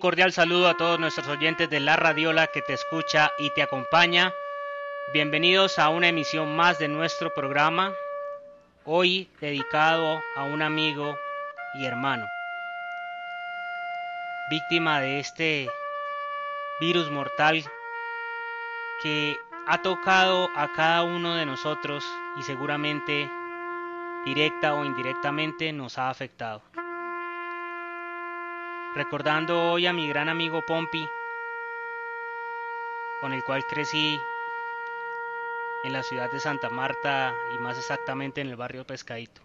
cordial saludo a todos nuestros oyentes de La Radiola que te escucha y te acompaña. Bienvenidos a una emisión más de nuestro programa, hoy dedicado a un amigo y hermano, víctima de este virus mortal que ha tocado a cada uno de nosotros y seguramente directa o indirectamente nos ha afectado recordando hoy a mi gran amigo Pompi, con el cual crecí en la ciudad de Santa Marta y más exactamente en el barrio Pescadito.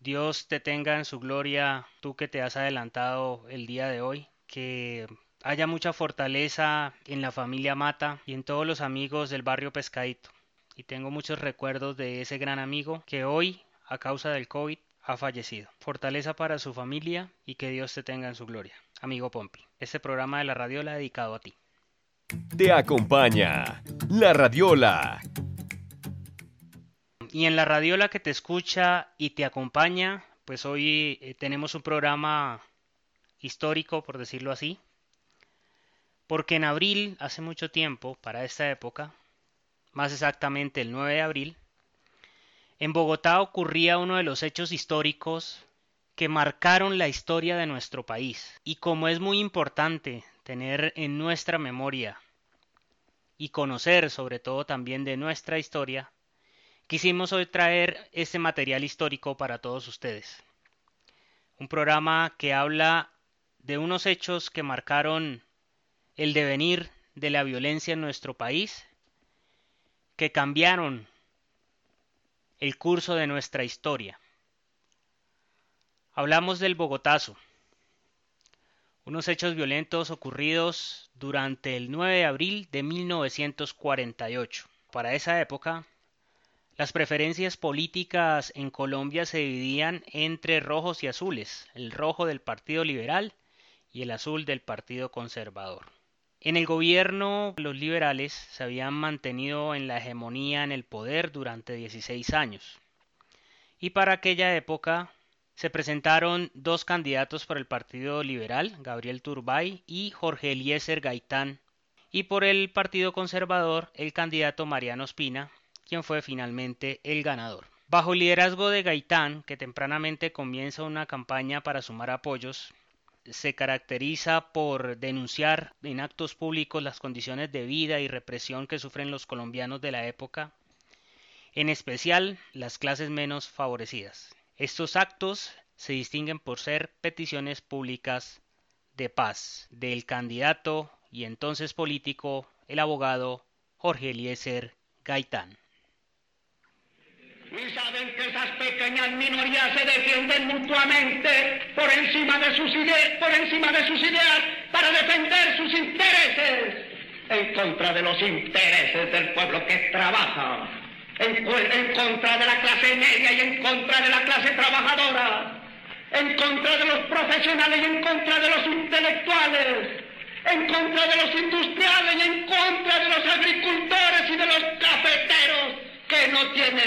Dios te tenga en su gloria, tú que te has adelantado el día de hoy, que haya mucha fortaleza en la familia Mata y en todos los amigos del barrio Pescadito. Y tengo muchos recuerdos de ese gran amigo que hoy, a causa del COVID, ha fallecido. Fortaleza para su familia y que Dios te tenga en su gloria. Amigo Pompi, este programa de la Radiola dedicado a ti. Te acompaña La Radiola. Y en la Radiola que te escucha y te acompaña, pues hoy eh, tenemos un programa histórico, por decirlo así. Porque en abril, hace mucho tiempo, para esta época, más exactamente el 9 de abril, en Bogotá ocurría uno de los hechos históricos que marcaron la historia de nuestro país. Y como es muy importante tener en nuestra memoria y conocer sobre todo también de nuestra historia, quisimos hoy traer este material histórico para todos ustedes. Un programa que habla de unos hechos que marcaron el devenir de la violencia en nuestro país, que cambiaron el curso de nuestra historia. Hablamos del Bogotazo, unos hechos violentos ocurridos durante el 9 de abril de 1948. Para esa época, las preferencias políticas en Colombia se dividían entre rojos y azules, el rojo del Partido Liberal y el azul del Partido Conservador. En el gobierno, los liberales se habían mantenido en la hegemonía en el poder durante 16 años. Y para aquella época se presentaron dos candidatos por el Partido Liberal, Gabriel Turbay y Jorge Eliezer Gaitán, y por el Partido Conservador, el candidato Mariano Espina, quien fue finalmente el ganador. Bajo el liderazgo de Gaitán, que tempranamente comienza una campaña para sumar apoyos, se caracteriza por denunciar en actos públicos las condiciones de vida y represión que sufren los colombianos de la época, en especial las clases menos favorecidas. Estos actos se distinguen por ser peticiones públicas de paz del candidato y entonces político, el abogado Jorge Eliezer Gaitán y saben que esas pequeñas minorías se defienden mutuamente por encima de sus ideas, por encima de sus ideas para defender sus intereses en contra de los intereses del pueblo que trabaja, en, en contra de la clase media y en contra de la clase trabajadora, en contra de los profesionales y en contra de los intelectuales, en contra de los industriales y en contra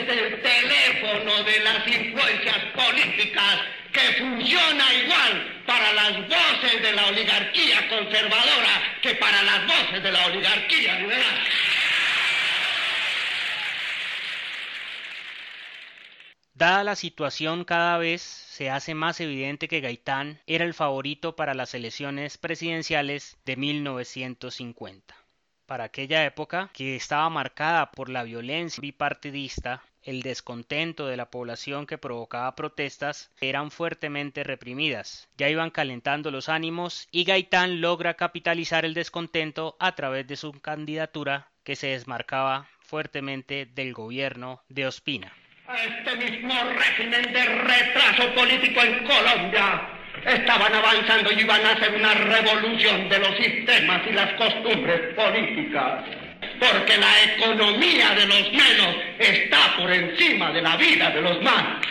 tienes el teléfono de las influencias políticas que funciona igual para las voces de la oligarquía conservadora que para las voces de la oligarquía liberal. Dada la situación cada vez se hace más evidente que Gaitán era el favorito para las elecciones presidenciales de 1950 para aquella época que estaba marcada por la violencia bipartidista, el descontento de la población que provocaba protestas eran fuertemente reprimidas. Ya iban calentando los ánimos y Gaitán logra capitalizar el descontento a través de su candidatura que se desmarcaba fuertemente del gobierno de Ospina. Este mismo régimen de retraso político en Colombia estaban avanzando y iban a hacer una revolución de los sistemas y las costumbres políticas. Porque la economía de los menos está por encima de la vida de los más.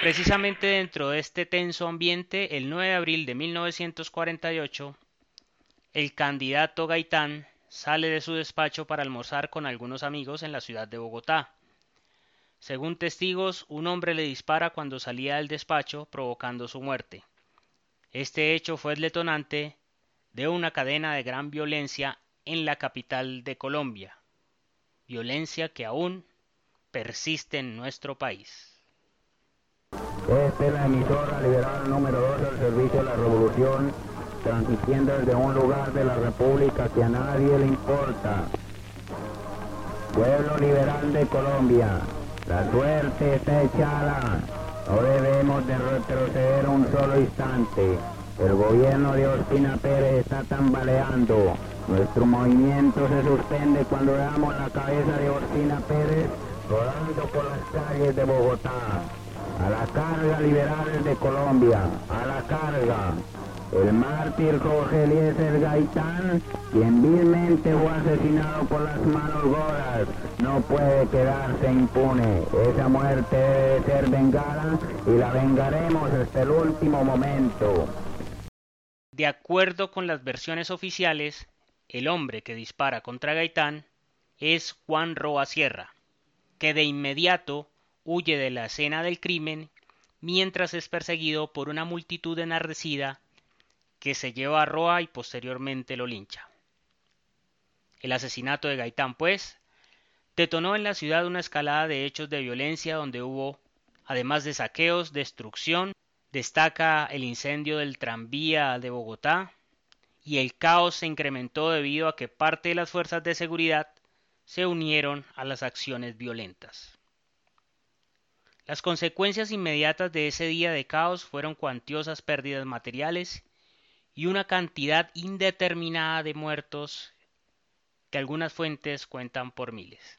Precisamente dentro de este tenso ambiente, el 9 de abril de 1948, el candidato Gaitán sale de su despacho para almorzar con algunos amigos en la ciudad de Bogotá. Según testigos, un hombre le dispara cuando salía del despacho, provocando su muerte. Este hecho fue el detonante de una cadena de gran violencia en la capital de Colombia, violencia que aún persiste en nuestro país. Esta es la emisora liberal número 2 del servicio de la revolución, transmitiendo desde un lugar de la república que a nadie le importa. Pueblo liberal de Colombia, la suerte está echada. No debemos de retroceder un solo instante. El gobierno de Ospina Pérez está tambaleando. Nuestro movimiento se suspende cuando veamos la cabeza de Ospina Pérez rodando por las calles de Bogotá. A la carga liberales de Colombia, a la carga. El mártir Jorge Eliezer Gaitán, quien vilmente fue asesinado por las manos goras, no puede quedarse impune. Esa muerte debe ser vengada y la vengaremos hasta el último momento. De acuerdo con las versiones oficiales, el hombre que dispara contra Gaitán es Juan Roa Sierra, que de inmediato huye de la escena del crimen mientras es perseguido por una multitud enardecida que se lleva a Roa y posteriormente lo lincha. El asesinato de Gaitán, pues, detonó en la ciudad una escalada de hechos de violencia donde hubo, además de saqueos, destrucción, destaca el incendio del tranvía de Bogotá, y el caos se incrementó debido a que parte de las fuerzas de seguridad se unieron a las acciones violentas. Las consecuencias inmediatas de ese día de caos fueron cuantiosas pérdidas materiales y una cantidad indeterminada de muertos que algunas fuentes cuentan por miles.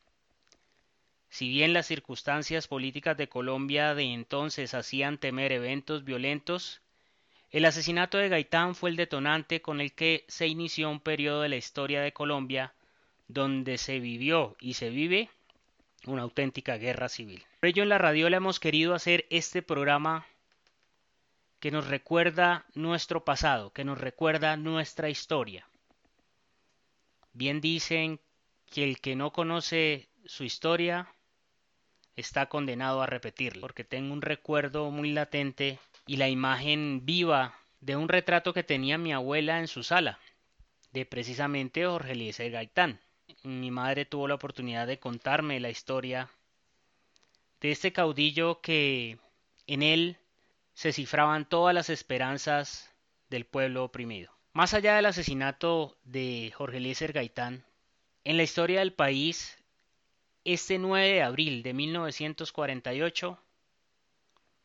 Si bien las circunstancias políticas de Colombia de entonces hacían temer eventos violentos, el asesinato de Gaitán fue el detonante con el que se inició un periodo de la historia de Colombia donde se vivió y se vive una auténtica guerra civil. Por ello en la radiola hemos querido hacer este programa que nos recuerda nuestro pasado, que nos recuerda nuestra historia. Bien dicen que el que no conoce su historia está condenado a repetirla, porque tengo un recuerdo muy latente y la imagen viva de un retrato que tenía mi abuela en su sala, de precisamente Jorge Eliezer Gaitán mi madre tuvo la oportunidad de contarme la historia de este caudillo que en él se cifraban todas las esperanzas del pueblo oprimido. Más allá del asesinato de Jorge Eliezer Gaitán, en la historia del país, este 9 de abril de 1948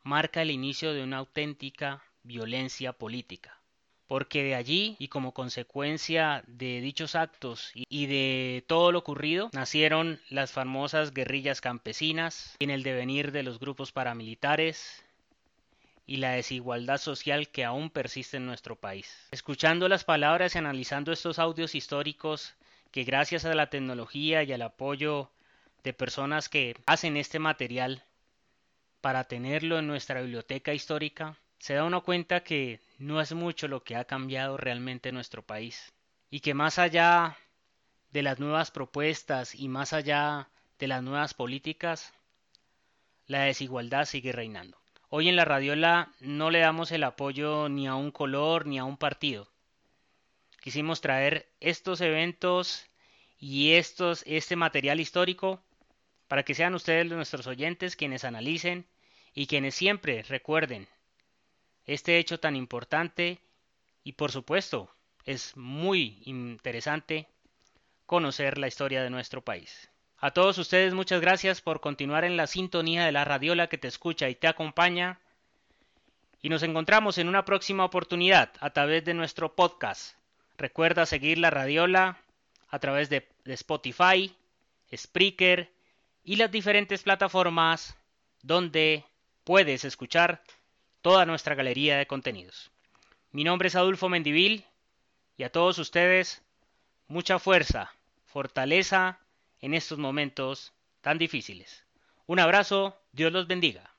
marca el inicio de una auténtica violencia política porque de allí y como consecuencia de dichos actos y de todo lo ocurrido nacieron las famosas guerrillas campesinas en el devenir de los grupos paramilitares y la desigualdad social que aún persiste en nuestro país. Escuchando las palabras y analizando estos audios históricos que gracias a la tecnología y al apoyo de personas que hacen este material para tenerlo en nuestra biblioteca histórica, se da uno cuenta que no es mucho lo que ha cambiado realmente nuestro país y que más allá de las nuevas propuestas y más allá de las nuevas políticas, la desigualdad sigue reinando. Hoy en la radiola no le damos el apoyo ni a un color ni a un partido. Quisimos traer estos eventos y este material histórico para que sean ustedes nuestros oyentes quienes analicen y quienes siempre recuerden este hecho tan importante y por supuesto es muy interesante conocer la historia de nuestro país. A todos ustedes muchas gracias por continuar en la sintonía de la radiola que te escucha y te acompaña y nos encontramos en una próxima oportunidad a través de nuestro podcast. Recuerda seguir la Radiola a través de, Spotify, Spreaker y las diferentes plataformas donde puedes escuchar toda nuestra galería de contenidos. Mi nombre es Adolfo Mendivil y a todos ustedes mucha fuerza, fortaleza en estos momentos tan difíciles. Un abrazo, Dios los bendiga.